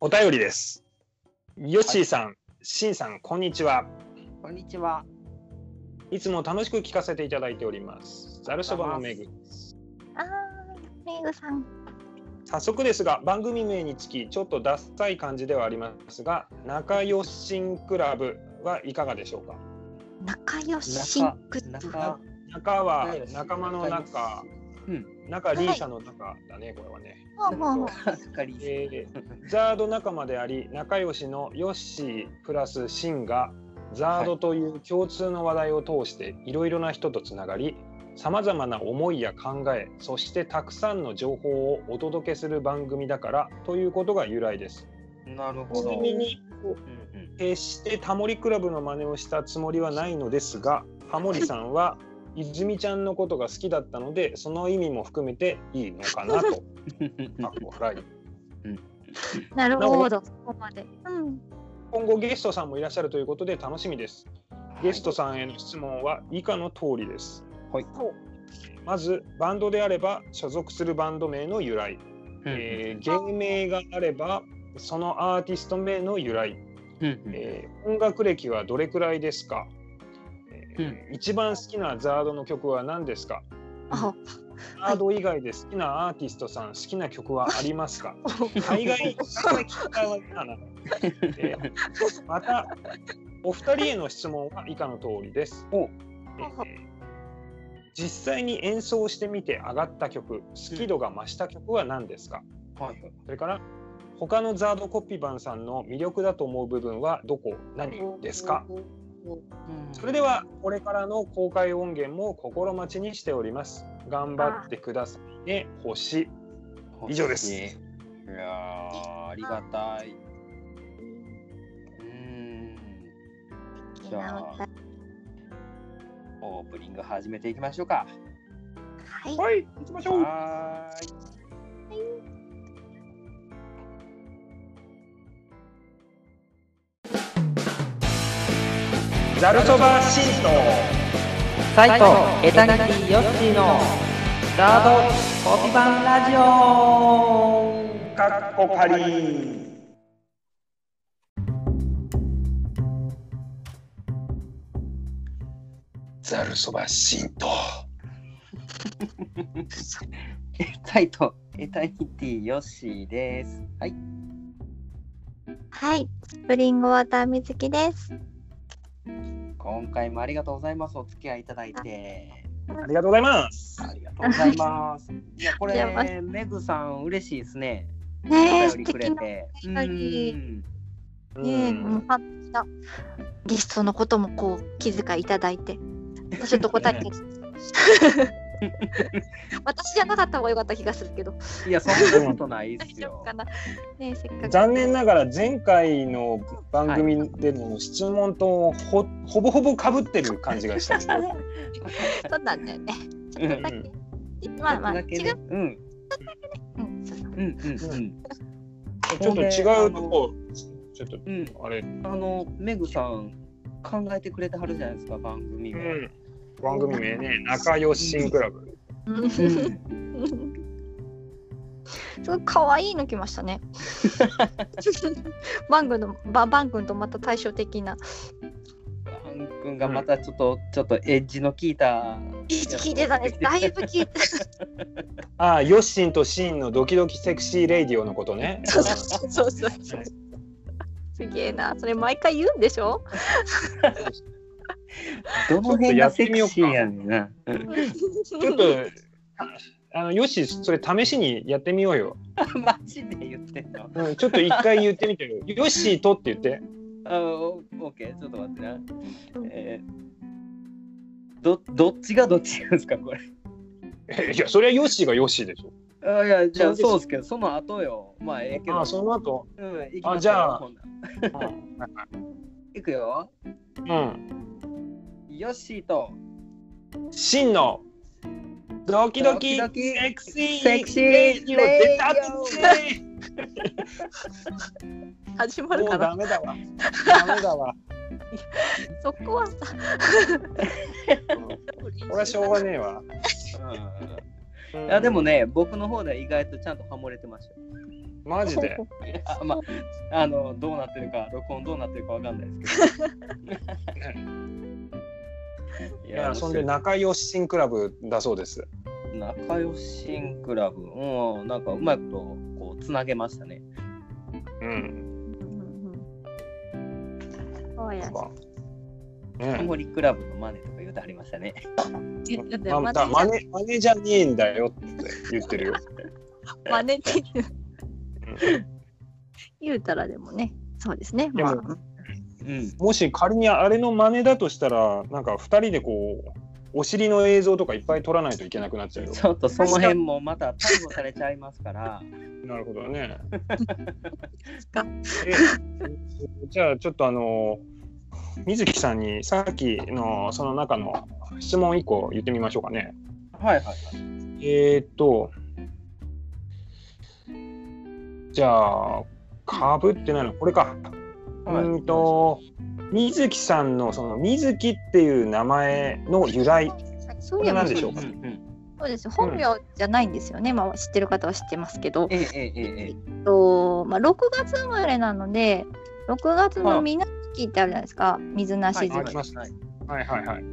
お便りです。ヨッシーさん、シンさん、こんにちは。こんにちは。いつも楽しく聞かせていただいております。ざるそばのめぐ。あー、メグさん。早速ですが、番組名につき、ちょっとダサい感じではありますが、仲良しんクラブはいかがでしょうか？仲良しシンクッズ。中仲は仲間の仲、うん。仲リーサの仲だね、これはね。ほうほうほう中里えーザード仲間であり仲良しのヨッシープラスシンがザードという共通の話題を通していろいろな人とつながりさまざまな思いや考えそしてたくさんの情報をお届けする番組だからということが由来です。なるほちど。なみにうんうん決してタモリクラブの真似をしたつもりはないのですがハモリさんは泉ちゃんのことが好きだったのでその意味も含めていいのかなと。かっこ笑いなるほど。そこまで。うん。今後ゲストさんもいらっしゃるということで楽しみです。ゲストさんへの質問は以下の通りです。はい。まずバンドであれば所属するバンド名の由来、えー芸名があればそのアーティスト名の由来、うんうんえー音楽歴はどれくらいですか、えー一番好きなザードの曲は何ですか？あ、ザード以外で好きなアーティストさん好きな曲はありますか？海外またお二人への質問は以下の通りです。お。えー実際に演奏してみて上がった曲、好き度が増した曲は何ですか、はいはい。それから他のザードコピバンさんの魅力だと思う部分はどこ？何ですか？それではこれからの公開音源も心待ちにしております。頑張ってくださいね、星。以上ですいやーありがたい。うーん。じゃあオープニング始めていきましょうか。はい。はい、行きましょう。はーザルそばシント。サイトエタニティヨッシーのザードコピバンラジオかっこかり。ザルそばシント。サイトエタニティヨッシーです。はい。はい。スプリングウォーターみずきです。今回もありがとうございます。お付き合いいただいて。ありがとうございます。ありがとうございます。いや、これ、メグさん、嬉しいですね。ねえ、素お便りくれ敵な。て。お便りうんねえ、もう。ゲストのこともこう気遣いいただいて。ちょっと答えて。私じゃなかった方が良かった気がするけど。いや、そんなことないですよ。ねえ、せっかく。残念ながら前回の番組での質問とほほぼほぼ被ってる感じがした。そうなんだよね。ちょっとだけ。まあまあ、だけね違う。うん。うん、そうんうんうん。ちょっと違うとこ、ちょっとうん。あれ、あの、メグさん、考えてくれてはるじゃないですか、番組名。うん、番組名ね、仲良しんクラブ。うんすごい可愛いの来ましたね。バン君のババン君とまた対照的な。バン君がまたちょっと、ちょっとエッジの効いた。聞いてたね。だいぶ聞いて ああ、ヨッシンとシンのドキドキセクシーレイディオのことね。た。そうそうそうそう。すげえな。それ毎回言うんでしょ？どの辺がセクシーやねんな。ちょっと、あの、ヨッシー、それ試しにやってみようよ。マジで言ってんの？うん、ちょっと一回言ってみてよ。ヨッシーとって言って。あオッケー、ちょっと待ってな。えー、どどっちがどっちですか、これ？えいや、それはヨッシーがヨッシーでしょ。あいや、じゃあそうですけど、その後よ。まあ、ええけど。ああ、その後。うん、行きますよあじゃあ 行くよ。ん。うん。ヨッシーとシンのドキドキセクシーセクシーレイディオ出たって始まるもうかなダメだわ。ダメだわ。そこはさ。これはしょうがねえわ。いやでもね、僕の方では意外とちゃんとハモれてましたよ。マジで？あまあ、あの、どうなってるか、録音どうなってるかわかんないですけど。いいや、そんで仲良し新クラブだそうです。仲良し新クラブ、うん、なんかうまいことこうつなげましたね。うん。そうやタねモリクラブのマネとか言うてありましたね。マネマネじゃねえんだよって言ってるよ。真似って言う言うたらでもね、そうですね。でもまあ、うん。もし仮にあれの真似だとしたら、なんか2人でこう、お尻の映像とかいっぱい撮らないといけなくなっちゃうよ。ちょっとその辺もまた逮捕されちゃいますから。なるほどね。じゃあちょっとあの水木さんにさっきのその中の質問1個言ってみましょうかね。はいはいはい。えー、っとじゃあかぶってないのこれか。うんと水木さんのその水木っていう名前の由来。そういえでしょうか？んんそうです。本名じゃないんですよね。まあ、知ってる方は知ってますけど、えええええええっとまあ、6月生まれなので、6月の水月ってあるじゃないですか。水なし月。はいはいはいはい。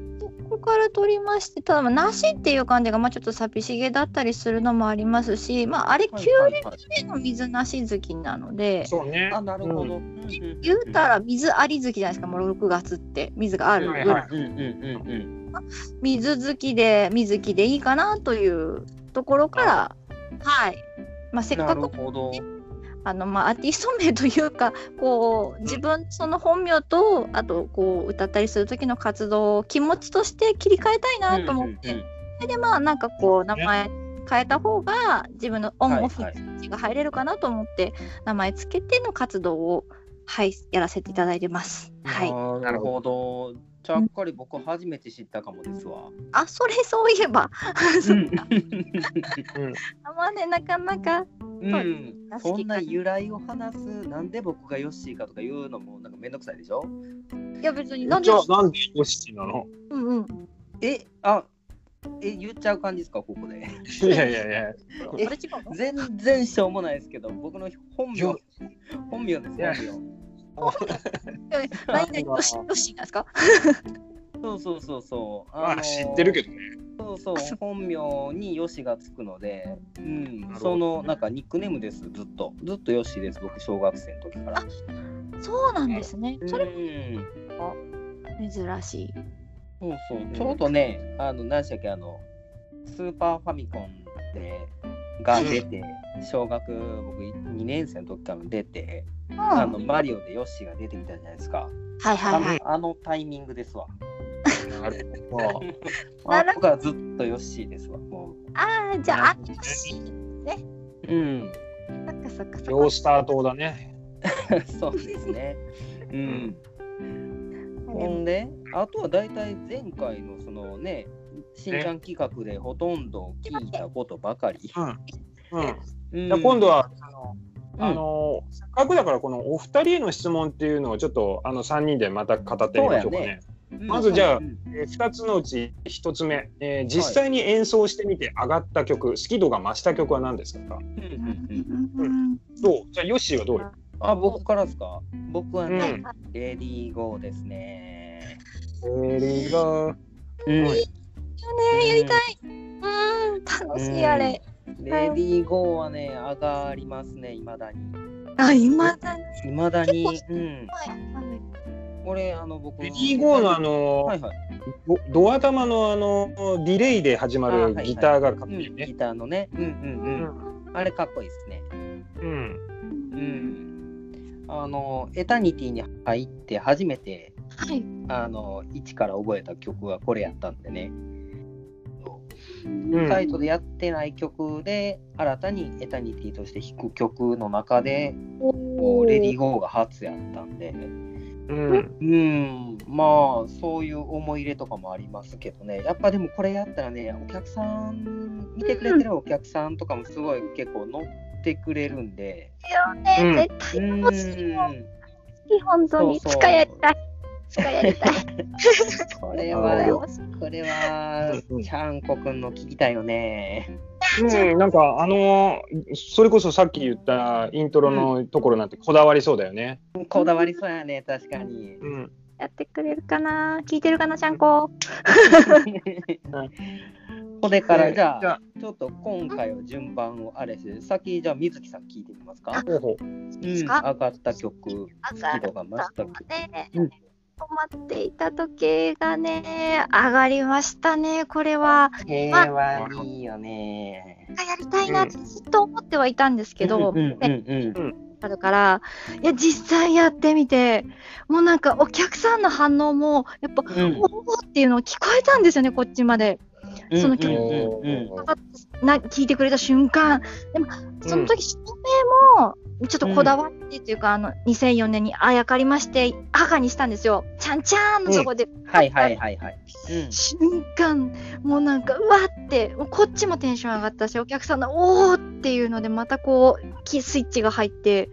そこから取りまして、ただ、まあ、なしっていう感じが、まあ、ちょっと寂しげだったりするのもありますし、まあ、あれ、はい9はいはい年目の水なし月なので、そうね。あ、なるほど。言うたら水あり月じゃないですか、もう6月って、水があるぐらい。はいはいうんうんうんうん。水好きで水木でいいかなというところから、はい。まあ、せっなるかくほど。あの、まあ、アーティスト名というかこう自分その本名とあとこう歌ったりする時の活動を気持ちとして切り替えたいなと思って、うんうんうんそれでまあなんかこう名前変えた方が自分のオンオフが入れるかなと思って、名前つけての活動をはいやらせていただいてます。はい。なるほど。ちゃっかり僕初めて知ったかもですわ。あそれそういえば。うん。あまあねなかなか。うん。好きそんな由来を話す、なんで僕がヨッシーかとか言うのもなんかめんどくさいでしょ？いや別になんでじゃあなんでヨシなの？うんうん。え、あ、え、言っちゃう感じですか、ここで？いやいやいや。え全然しょうもないですけど、僕の本名よ、本名です、本名。何々よしよしなんですか？そうそうそうそう。まあ知ってるけどね。そうそう、本名にヨシがつくので、うんそのなんかニックネームです、ずっと。ずっとヨシです、僕、小学生の時から。そうなんですね。それうん、珍しい。そうそう、ちょうどね、あの、何でしたっけ、あの、スーパーファミコンで、が出て、小学僕2年生の時から出て、うん、あのマリオでヨッシーが出てきたじゃないですか。はいはいはい。あのあのタイミングですわ。なるほど。僕はずっとヨッシーですわ。もああ、じゃあ、あなるほどねよし。う。うん。そっかそっかそヨーっスター島だね。そうですね。うん。か。ほんで、あとは大体前回のそのね、しんちゃん企画でほとんど聞いたことばかり。うん。うん。うんじゃあ今度はあの、うんあのせっかくだからこのお二人への質問っていうのをちょっとあの三人でまた語ってみましょうかね。うんまずじゃあうんえー二つのうち一つ目、えー実際に演奏してみて上がった曲、好き度が増した曲は何ですか？うんどう？じゃあヨッシーはどうよ？あ、僕からですか？僕はうんね、レディーゴーですね。エリがうんよね、やりたい。うん、楽しいあれ。レディーゴーはね、上がりますね、いまだに。あ、今だね。いまだに。結うん。これ、あの、僕。レディーゴーのあの、はいはい。ドドア玉のあのディレイで始まるギターがかっこうんいいよねギ。ターのね。うんうんうん。あれかっこいいですね。うん。うん。あの、エタニティに入って初めて、はい。あの、一から覚えた曲がこれやったんでね。うん。サイトでやってない曲で、新たにエタニティとして弾く曲の中で、こうレディーゴーが初やったんで、うん。うん、まあ、そういう思い入れとかもありますけどね、やっぱでもこれやったらね、お客さん、見てくれてるお客さんとかもすごい結構乗ってくれるんで、うんよね、絶うん、対欲しい本当に。そうそう。使やりた。い。使やりたい。これあはこれはうんうん、ちゃんこくんの聞きたいよね。うん、なんかあのそれこそさっき言ったイントロのところなんてこだわりそうだよね。こだわりそうやね、確かに。うん。やってくれるかな？聞いてるかな？ちゃんこ。これから、じゃあ、ちょっと今回は順番をあれして、先、じゃあ、水木さん聞いてみますか？ほうん、上がった曲、好き度が増した曲。ね、うん止まっていた時計がね、上がりましたね、これは。平和いいよね。やりたいなってずっと思ってはいたんですけど、あるから、いや、実際やってみて、もうなんかお客さんの反応も、やっぱ、うんおーっていうのを聞こえたんですよね、こっちまで。うん。そのうんうん。うんな聞いてくれた瞬間、でも、その時照明も、ちょっとこだわってっていうか、あの、2004年にあやかりまして、赤にしたん。ですよ。ちゃんちゃんのそこで、はいはいはい。はい。うん。瞬間、もうなんか、うわって、こっちもテンション上がったし、お客さんの、おーっていうので、またこう、キスイッチが入って、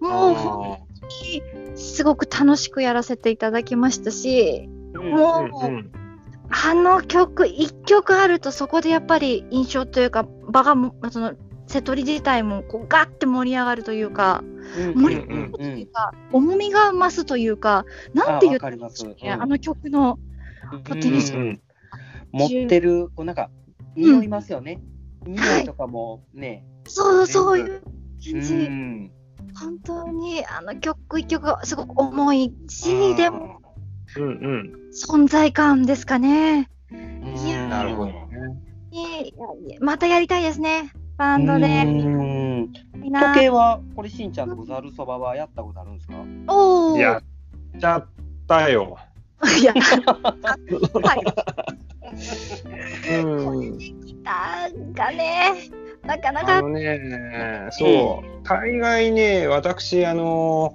もう、本当に、すごく楽しくやらせていただきましたし、うん。もう、うんうんあの曲、一曲あると、そこでやっぱり印象というか、場がも、その、瀬戸り自体もこうガッて盛り上がるというか、うん盛りうん。うん上がるというか、重みが増すというか、なんていいんかね、うん。あの曲の、うんポテンシうんうん持ってる、こうなんか、匂いますよね。匂いとかもね。そう、そういうう感じ、ん。本当にあの曲一曲がすごく重いし、でもうん。うん存在感ですかね。いやなるほどね。またやりたいですね、バンドで。うんいいな時計は、これしんちゃんとざるそばはやったことあるんですか？おーやっちゃったよ。いや、はい。うん。ギターがね、なかなか、あのね、そう、大概ね、私、あの、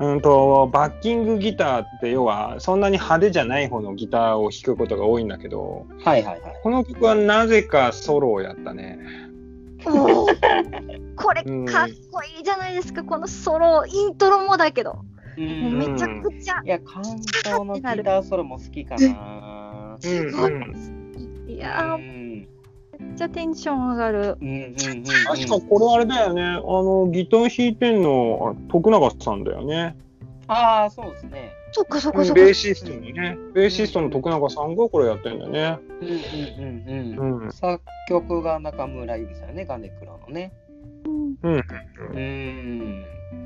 うんと、バッキングギターって、要は、そんなに派手じゃない方のギターを弾くことが多いんだけど、はいはいはい。この曲はなぜかソロをやったね。これうんかっこいいじゃないですか、このソロ、イントロもだけど、う。んめちゃくちゃ、いや、関東のギターソロも好きかな。うんうん。いやー、うんめっちゃテンション上がる。うんうんうんうん。確かこれあれだよね、あの、ギター弾いてんの、あ徳永さんだよね。ああ、そうですね。そっかそっベかそっか。ーシストにね、ベーシストの徳永さんがこれやってんだよね。うんうんうんうん。うん。作曲が中村ゆりさんよね、ガネクラのね。うん。うん。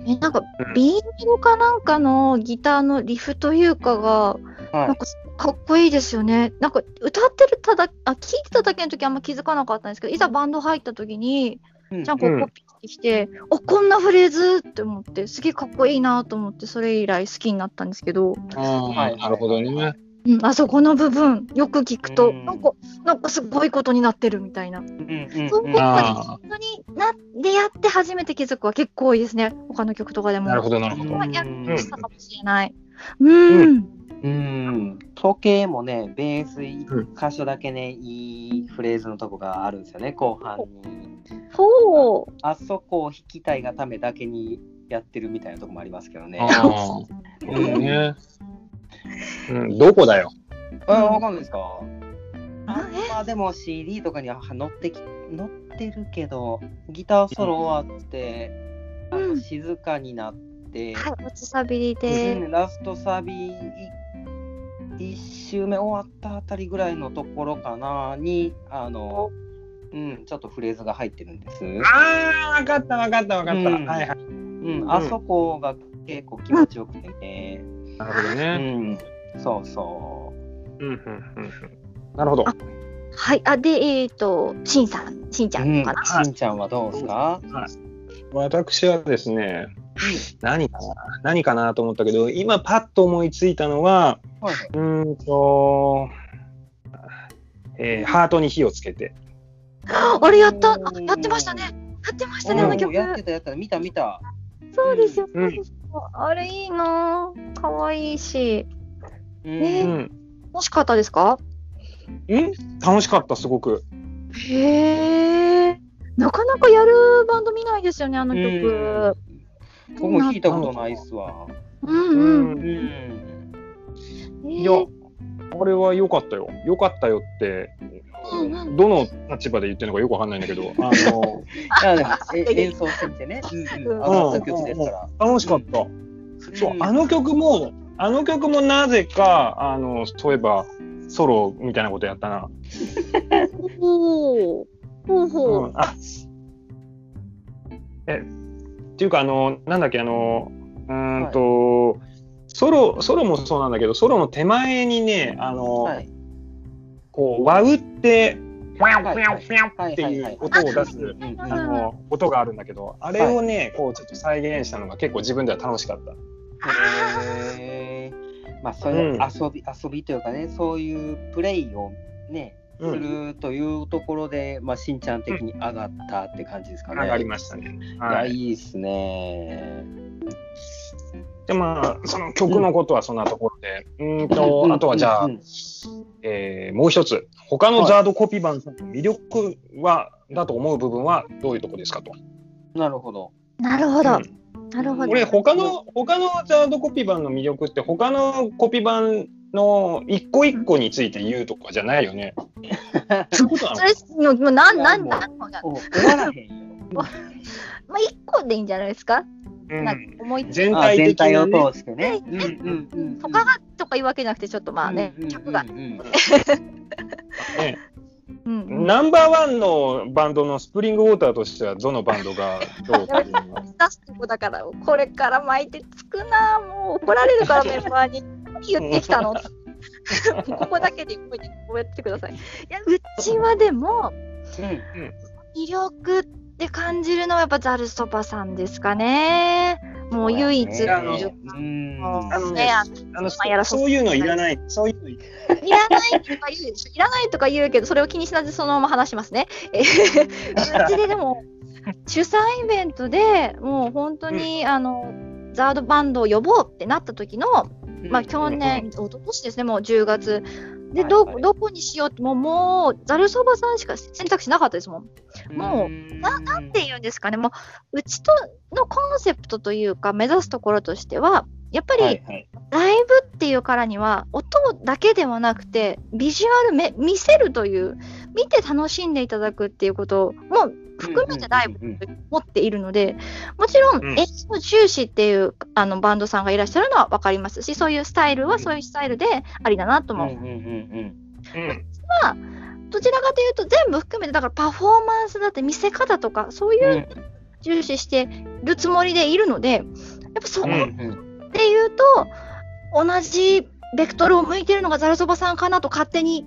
え、なんかう、んビールかなんかのギターのリフというかが、はなんかかっこいいですよね。なんか歌ってるただ、あ、聞いてただけの時あんま気づかなかったんですけど、いざバンド入った時に、い。ちゃんこうコピーしてきて、おこんなフレーズって思って、すげえかっこいいなと思って、それ以来好きになったんですけど、ああ、なるほどね。うん、あそこの部分、よく聞くと、うんなんか、なんかすごいことになってるみたいな。うんうんそういうことあに本当になってやって初めて気づくは結構多いですね。他の曲とかでも。なるほど、なるほど。うんましたかもしれない。うん。うん。時計もね、ベース一箇所だけね、いいフレーズのとこがあるんですよね、後半に。ほう。あそこを弾きたいがためだけにやってるみたいなとこもありますけどね。あうだね。うん、どこだよ？あ、わかんないですか？あえ？まあでも CD とかには載ってき載ってるけど、ギターソロ終わって、うん静かになって、はい、落ちサビリうで。んラストサビ1周目終わったあたりぐらいのところかなに、あの、うん、ちょっとフレーズが入ってるんです。ああ、わかった、わかった、わかった。うんはいはい。うん、あそこが結構気持ちよくてね。なるほどうね。ん、そうそうん、うん、うん。なるほど。あはい。あ、で、えっ、と、しんさん、しんちう。うんゃんかな？、しんちゃんはどうですか？私はですね、何かな？何かなと思ったけど、今パッと思いついたのは、はいはいうーんと、えーハートに火をつけて。あれやったあやってましたね。やってましたね、あのうん曲。やってたやってた、見た見た。そうですよ。うんそうですよあれいいなぁ。かわいいし。うんねうん。楽しかったですか？ん楽しかった、すごく。へえ。なかなかやるバンド見ないですよね、あの曲。僕も聞いたことないっすわ。うんうん。うん。えーいや、あれは良かったよ。良かったよって、うんうんどの立場で言ってるのかよくわかんないんだけど、あの 演奏してみてね、うんうん、上がった曲ですから。楽しかった。そう、あの曲も、あの曲もなぜか、あの、そういえば、ソロみたいなことやったな。ほう。ほうほう。うん、あえ、っていうか、あの、なんだっけ、あの、うーんと、ソロ、ソロもそうなんだけど、ソロの手前にね、あの、はい。こう、和打って、ファンフはい。ァンファンっていう音を出す、うんうんあの、音があるんだけど、あれをね、こう、ちょっと再現したのが結構自分では楽しかった。へー。まあそういう遊び、遊びというかね、そういうプレイをね、すうん、るというところで、まあ、しんちゃん的に上がったって感じですかね。上がりましたね。いや、はい。いいっすね。で、まあ、その曲のことはそんなところで、うーんと、あとはじゃあうん、うんえーもう一つ、他のザードコピー版さんの魅力は、だと思う部分はどういうとこですかと。なるほど。なるほど。うんなるほど。これ、他の、他のザードコピー版の魅力って、他のコピー版の一個一個について言うとかじゃないよね。そういうことなそれ、もう、もうなん、なん、なんのが、お終わらへんよ。まあ、一個でいいんじゃないですか？のなんか思いつ全あ体的な、全体をね、通してね。うんうんうん。他がとかいうわけじゃなくて、ちょっとまあねうんうん、曲が。うんうんねうんうん。ナンバーワンのバンドのスプリングウォーターとしては、どのバンドがどうか こだから、これから巻いてつくな、もう怒られるからメンバーに。何言ってきたの？ここだけで覚えてこうやってください。いや、うちはでも、魅力って感じるのはやっぱザルそばさんですかね。もう唯一のねね、あそういうのいらない。そういうのいいらないとか言う。いらないとか言うけど、それを気にしないでそのまま話しますね。えーうちででも、主催イベントでもう本当に、あの、ザードバンドを呼ぼうってなった時の、まあ去年、一昨年ですね、もう10月。で、はいはい。どどこにしようって、もう、もう、ザルそばさんしか選択肢なかったですもん。もうななんて言うんですかね、もう、うちとのコンセプトというか、目指すところとしては、やっぱり、はいはい。ライブっていうからには音だけではなくてビジュアルめ見せるという見て楽しんでいただくっていうことも含めてライブうんうんうんと思っているのでもちろうん。ん演奏重視っていうあのバンドさんがいらっしゃるのは分かりますしそういうスタイルはそういうスタイルでありだなともう。んうんうんうん。どちらかというと全部含めてだからパフォーマンスだって見せ方とかそういううん重視してるつもりでいるのでやっぱそこうんうん。っていうと、同じベクトルを向いてるのがザルそばさんかなと勝手に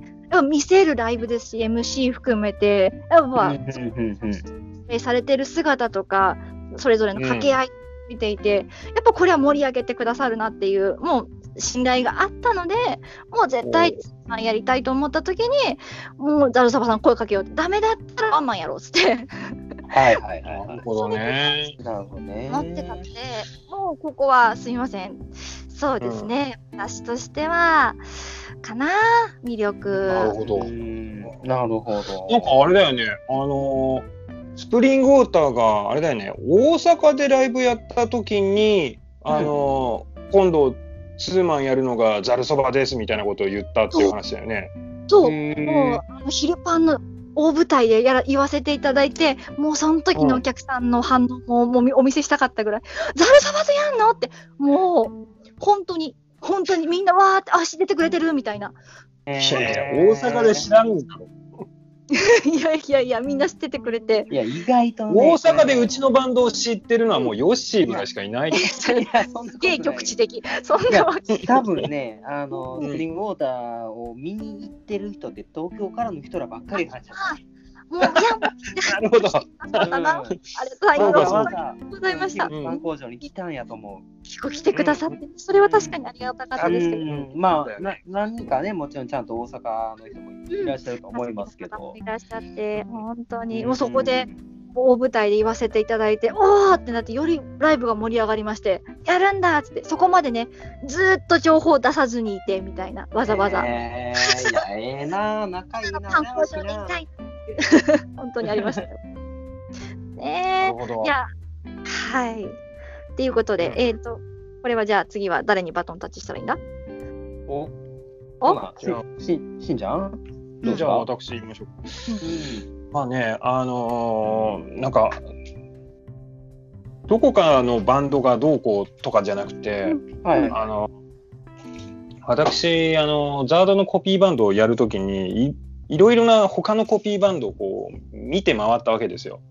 見せるライブですし、MC 含めて、やっぱ、されてる姿とか、それぞれの掛け合い見ていて、やっぱこれは盛り上げてくださるなっていう、もう信頼があったので、もう絶対まあやりたいと思った時に、もうザルそばさん声かけようって、ダメだったらワンマンやろうっつってはいはいはいはなるほどね。い。なるほどね。思ってたので、もうここはすみません。そうですね、私としては、かな、魅力。なるほどう。んなるほど。なんかあれだよね、あのースプリングウォーターがあれだよね、大阪でライブやった時に、あのー今度、ツーマンやるのがざるそばですみたいなことを言ったっていう話だよね。そう、もうあの昼パンの大舞台でやら言わせていただいて、もうその時のお客さんの反応ももうみお見せしたかったぐらい、ざるそばでやんのって、もう本当に、本当にみんなわーって足出てくれてるみたいな。へいやいやー大阪で知らんだろ。いやいやいや、みんな知っててくれて。いや、意外とね。大阪でうちのバンドを知ってるのはもうヨッシーぐらいしかいない。いや、すげえ局地的。そんなわけ。多分ね、あの、うんスプリングウォーターを見に行ってる人って東京からの人らばっかりなんじゃない？もう、いや、もなるほど。う、そうだな。ありがとうございます。かありがとうございました。うん観光場に来たんやと思う。結構来てくださって、それは確かにありがたかったですけど。うんまあ、な何人かね、もちろんちゃんと大阪の人もいらっしゃると思いますけど。いらっしゃって、本当に、もうそこで大舞台で言わせていただいて、おーってなって、よりライブが盛り上がりまして、やるんだっつって、そこまでね、ずーっと情報出さずにいて、みたいな、わざわざ。えー、いや、ええな、仲いいな。観光場に行きたい 本当にありましたよ。な ねえ、い。や、はい。っていうことで、うん。えっ、と、これはじゃあ次は誰にバトンタッチしたらいいんだ？お。お？しししんちゃん？どうじゃあ私言いましょう。うん。まあね、あのーなんか、どこかのバンドがどうこうとかじゃなくて、はい。あの、私、あの、ザードのコピーバンドをやるときにい、いろいろな他のコピーバンドをこう見て回ったわけですよ。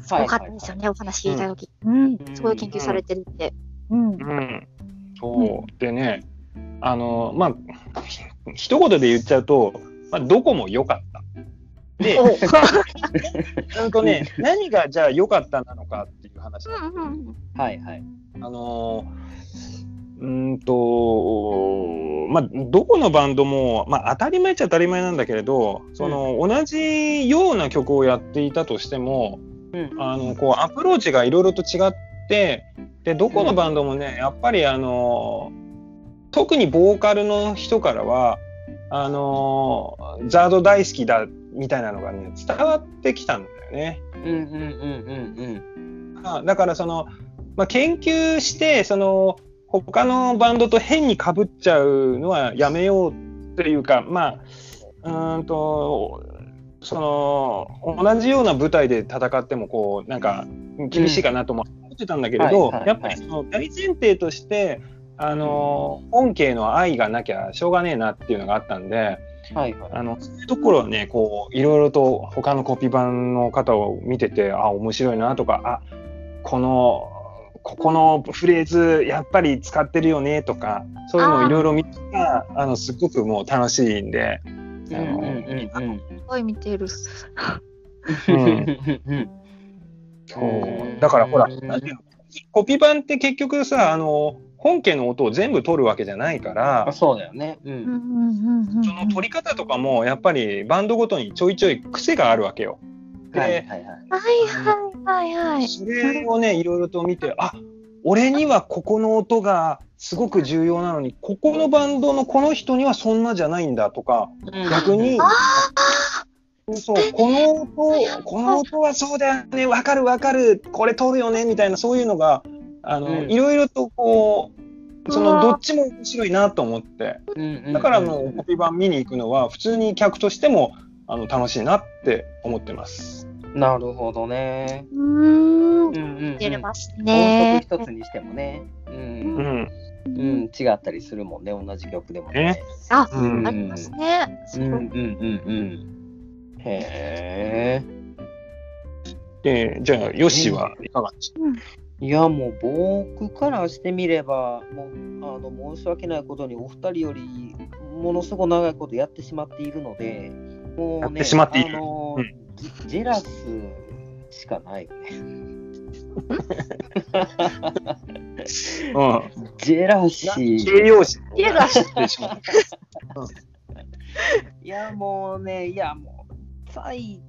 すごかったですよね、お話聞いたとき。うん。すごい研究されてるって。うん。うん。そう。でね、あの、まあ、ひ一言で言っちゃうと、まあ、どこも良かった。で、お うんとね、何がじゃあ良かったなのかっていう話なんですうんうんはいはい。あのーうーんと、まあ、どこのバンドも、まあ、当たり前っちゃ当たり前なんだけれど、その、同じような曲をやっていたとしても、うん。あの、こう、アプローチがいろいろと違って、で、どこのバンドもね、やっぱりあの特にボーカルの人からは、あのザード大好きだみたいなのがね、伝わってきたんだよね。うんうんうんうんあだからその、まあ、研究してその他のバンドと変にかぶっちゃうのはやめようというかまあうーんとその同じような舞台で戦ってもこうなんか厳しいかなとも思ってたんだけれど、やっぱりその大前提としてあの本家の愛がなきゃしょうがねえなっていうのがあったんで。うん。はいはい。あのそういうところはね、こういろいろと他のコピー版の方を見てて、あ面白いなとか、あこのここのフレーズやっぱり使ってるよねとか、そういうのをいろいろ見てたら、あのすごくもう楽しいんで、うんうんうんすごい見てる。うんうん。そうだからほら、うんなんていうのコピー版って結局さ、あの本家の音を全部取るわけじゃないからあ、そうだよね。う。うんんうんうんうん。その取り方とかもやっぱりバンドごとにちょいちょい癖があるわけよ。で、はいはいはい。はいはい。それをね、いろいろと見て、あ俺にはここの音がすごく重要なのに、ここのバンドのこの人にはそんなじゃないんだとか、逆に、そうこの音、この音はそうだよね、わかるわかる、これ取るよねみたいな、そういうのが、あの、うんいろいろとこう、そのどっちも面白いなと思って、だからコピー版見に行くのは、普通に客としてもあの楽しいなって思ってます。なるほどね。うーん。うん。出れます音ね。色一つにしてもね。う。うんん。うん。違ったりするもんね、同じ曲でもね。あ、うんありますね。うんうんうんうん。へえ。で、じゃあ、ヨッシーはいかがでしょいやもう僕からしてみればもうあの申し訳ないことにお二人よりものすごく長いことやってしまっているのでもうねやってしまっているあの、うんジジェラスしかない。よねううん。ジェラシー。形容詞。ジェラシでしょ。いやもうねいやもうサイ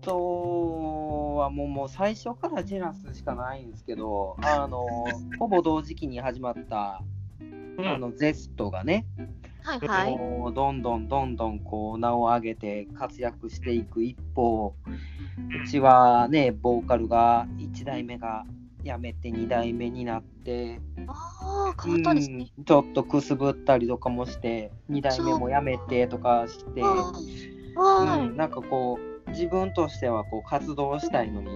トはもうもう最初からジェラスしかないんですけどあのほぼ同時期に始まったあのゼストがね、はいはい。どんどんどんどんこう名を上げて活躍していく一方うちはねボーカルが1代目が辞めて2代目になって、ああ、変わったんですね。うんちょっとくすぶったりとかもして2代目も辞めてとかして、はうんなんかこう自分としてはこう活動したいのに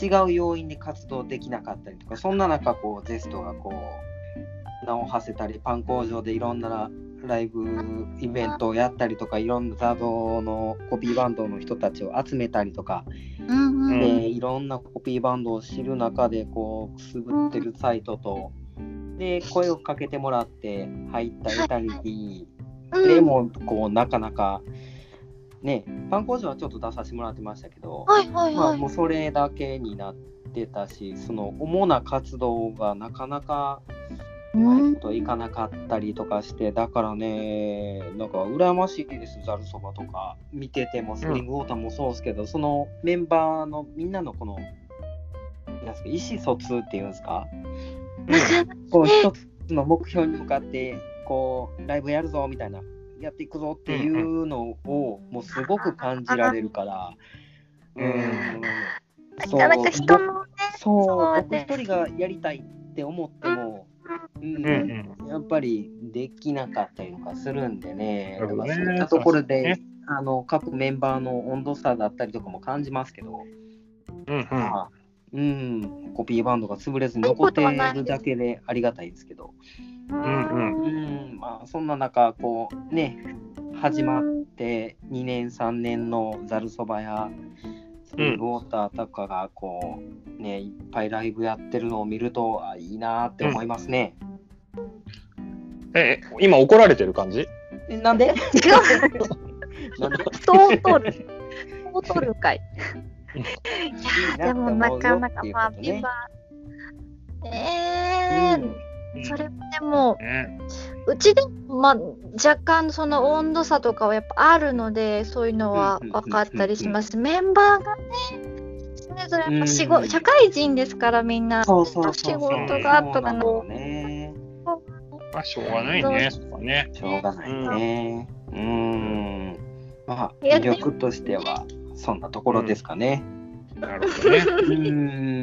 違う要因で活動できなかったりとかそんな中こうゼストがこう名を馳せたりパン工場でいろんなライブイベントをやったりとかいろんなザードのコピーバンドの人たちを集めたりとか、い。うんうん。でいろんなコピーバンドを知る中でこうくすぶってるサイトとで声をかけてもらって入ったエタニティうんでもこうなかなかねパン工場はちょっと出させてもらってましたけど、はいはいまあはい。もうそれだけになってたしその主な活動がなかなかうまいこといかなかったりとかして、だからねなんか羨ましいですざるそばとか。見ててもスプリングウォーターもそうですけど、そのメンバーのみんなのこのなんですか意思疎通っていうんですか？こうね一つの目標に向かってこうライブやるぞみたいなやっていくぞっていうのをもうすごく感じられるから。うん。なかなか人のね、そう。そう僕一人がやりたいって思っても、うんやっぱりできなかったりとかするんでね、そういったところで、あの各メンバーの温度差だったりとかも感じますけど、うんうん。まあうん、コピーバンドが潰れずに残っているだけでありがたいですけど、うんうん、まあそんな中、こうね、始まって2年、3年のざるそばや、ウォーターとかがこう、ね、いっぱいライブやってるのを見ると、あいいなって思いますね。え、今怒られてる感じ？えなんで？違う。なんで？そう取る。そう取るかい。いや、でもなかなか、まあ、っていうメンバことねー。えー、それもでも、ねうちでも、まあ、若干その温度差とかはやっぱあるので、そういうのは分かったりします。メンバーがね、それぞれやっぱ仕事、うん社会人ですからみんな。そうそうそう仕事がとかのそうなのね。まあ、しょうがないね、そこはね。しょうがないね。うーん。まあ、魅力としては、そんなところですかね。なるほどね。うー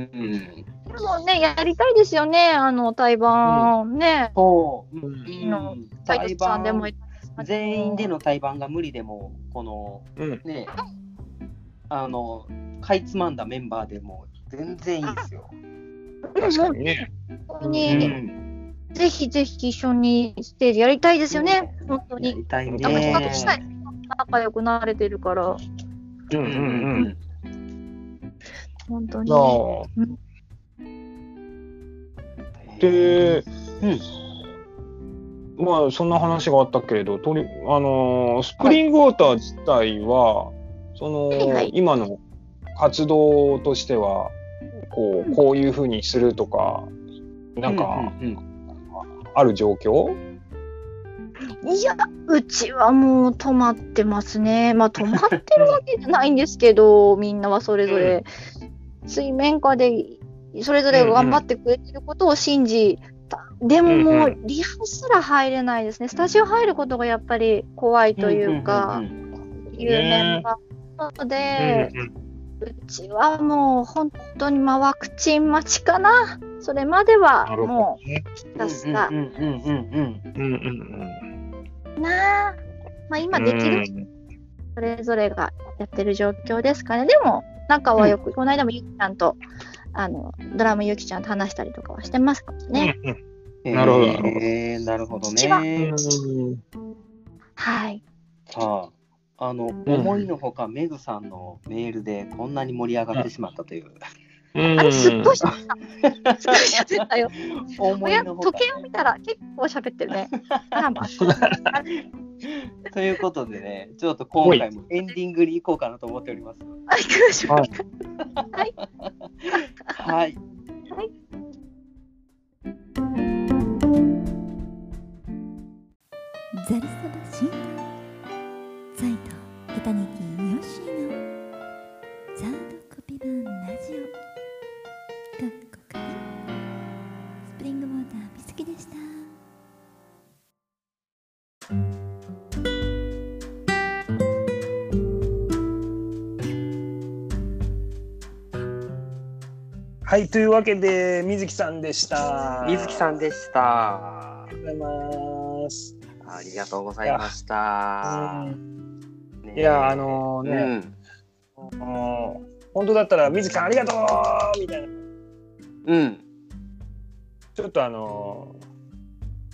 ん。でもね、やりたいですよね、あの、対バンね。そう。うんいいのうん斉藤さんでも対バン全員での対バンが無理でも、この、うん。ね、あの、かいつまんだメンバーでも全然いいですよ。確かにね。う本当に、ん。ぜひぜひ一緒にステージやりたいですよね、本当に。やりたいなんか比較ね。したい。仲良くなれてるから、うんうんうん。本当にじゃ。あ、で、まあそんな話があったけれど、とりあのースプリングウォーター自体は、その、はいはい今の活動としては、こうこういうふうにするとか、なんかうんうんある状況？いや、うちはもう止まってますね。まあ止まってるわけじゃないんですけど、みんなはそれぞれ、水面下でそれぞれが頑張ってくれてることを信じた。でももうリハすら入れないですね。スタジオ入ることがやっぱり怖いというか、んんいうメンバーなので、うちはもう本当にまあワクチン待ちかな。それまではも。うひたすらうんうんうんうんうんうんなあ。まあ今できるうんそれぞれがやってる状況ですかね。でも仲はよく、この間もゆきちゃんとあのドラムゆきちゃんと話したりとかはしてますからね。うんうん。なるほどなるほどえーなるほどね。はい。さあ、あの、思いのほかメグさんのメールでこんなに盛り上がってしまったという。うんあれすっごい喋った。すっごい喋ったよ。思い親のほか時計を見たら結構喋ってるね。あらま。ということでね、ちょっと今回もエンディングに行こうかなと思っております。あ、行きましょう。は いはい。ザルそばシンガーサイトエタニティヨッシーのザードコピ版ラジオかっこかりスプリングウォーター美月でしたはいというわけで水木さんでした。水木さんでした。ありがとうございます。ありがとうございました。ねいやあのね、うん。あの本当だったら水木さんありがとうみたいなうん。ちょっとあの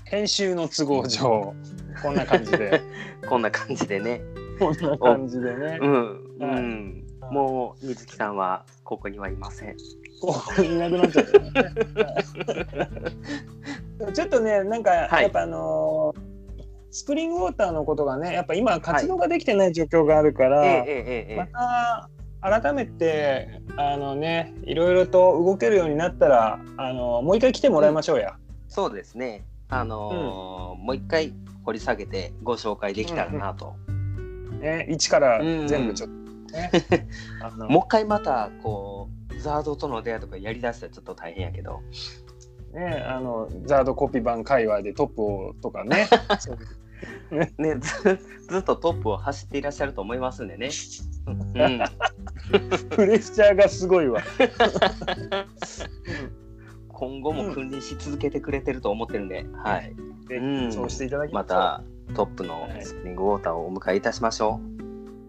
編集の都合上 こんな感じで こんな感じでね。こんな感じでねうん。はいうん。もう水木さんはここにはいません。ここいなくなっちゃったね。はい ちょっとねなんかはいやっぱあのスプリングウォーターのことがねやっぱ今活動ができてない状況があるから、えええええまえ。た改めてあのねいろいろと動けるようになったらあのもう一回来てもらいましょうや。そうですね。あのーもう一回掘り下げてご紹介できたらなと。ね、一からうん全部ちょっとね。あのもう一回またこうザードとの出会いとかやりだしたらちょっと大変やけど。ね、あのザードコピー版界隈でトップをとかねそう ねずずっとトップを走っていらっしゃると思いますんでね。うん。プレッシャーがすごいわ。今後も君臨し続けてくれてると思ってるんで、はい。でうんそうしていただきまたトップのスプリングウォーターをお迎えいたしましょ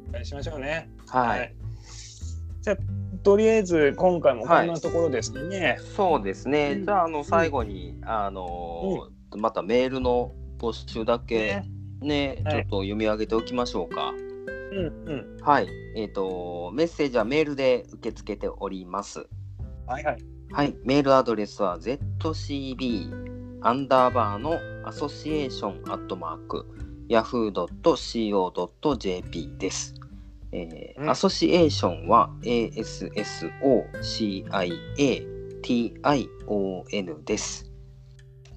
お願いしましょうね。はい。じゃあとりあえず今回もこんなところですね。そうですね。うんじゃあ、あの、最後に、あのーまたメールの募集だけね、はいちょっと読み上げておきましょうか。うんうん。はい。えっ、と、メッセージはメールで受け付けております。はいはい。はい。メールアドレスは ZCB アンダーバーのアソシエーションアットマーク yahoo.co.jp です。えーうん association は ASSOCIATION です。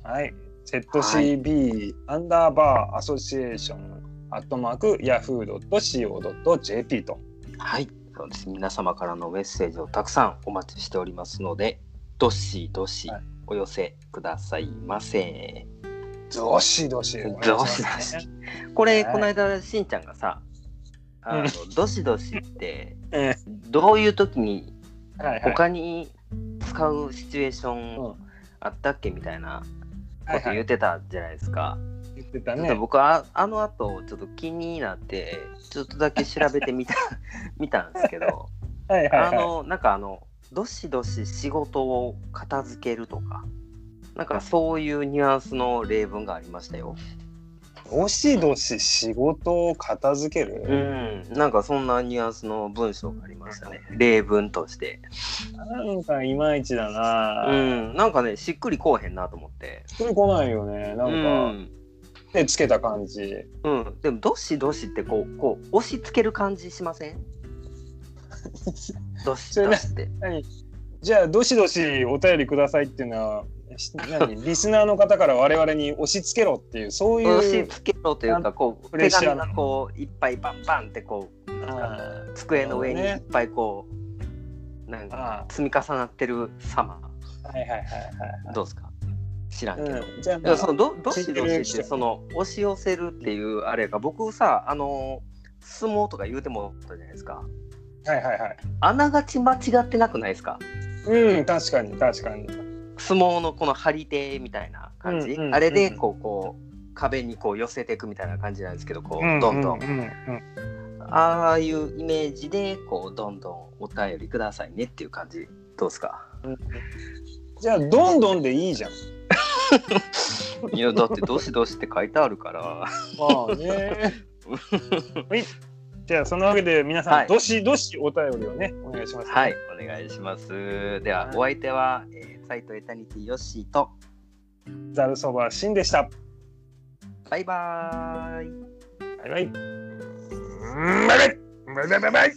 はい。ZCB アンダーバー association アットマーク yahoo.co.jp と。はい。そうです。皆様からのメッセージをたくさんお待ちしておりますので、どしどしはいお寄せくださいませ。どしどし。どしどし。これ、はいこの間、しんちゃんがさ、あの、どしどしって、えどういう時に。他に使うシチュエーショうんンあったっけみたいなこと言ってたじゃないですか。言ってたちょっとね。僕はあの後ちょっと気になってちょっとだけ調べてみた 見たんですけどはいはいはい。あのなんかあのどしどし仕事を片付けるとかなんかそういうニュアンスの例文がありましたよ。どしどし仕事を片付けうる、ん、なんかそんなニュアンスの文章がありましたね。例文として。なんかいまいちだうな。ん、なんかねしっくりこうへんなと思って。これ来ないよね。なんか、うん手つけた感じ。うん、でもどしどしってこうこう押し付ける感じしません？どしどしって。何？じゃあどしどしお便りくださいっていうのはし何？リスナーの方から我々に押し付けろっていうそう押いうし付けろというかこうプレッシャー手紙がこういっぱいパンパンってこうあ机の上にいっぱいこうなんかあ積み重なってる様。はいはいはいはいどうですか？知らんけど。うん、じゃあ、そのどどしどしってその押し寄せるっていうあれが僕さあの相撲とか言うてもらったじゃないですか。はいはいはい。あながち間違ってなくないですか？うん確かに確かに相撲のこの張り手みたいな感じ、うんうんあれでこうこう壁にこう寄せていくみたいな感じなんですけどこうどんどん、うんうん。うんああいうイメージでこうどんどんお便りくださいねっていう感じ。どうですか？じゃあどんどんでいいじゃん。いやだってどしどしって書いてあるから。まあね。はい。じゃあそのわけで皆さん、はい。どしどしお便りをねお願いします、はいお願いします。でははい。お相手は、えー、サイトエタニティヨッシーと。ざるそばしんでした。バイバーイ。バイバイ。バイバイ。バイバイ。バイ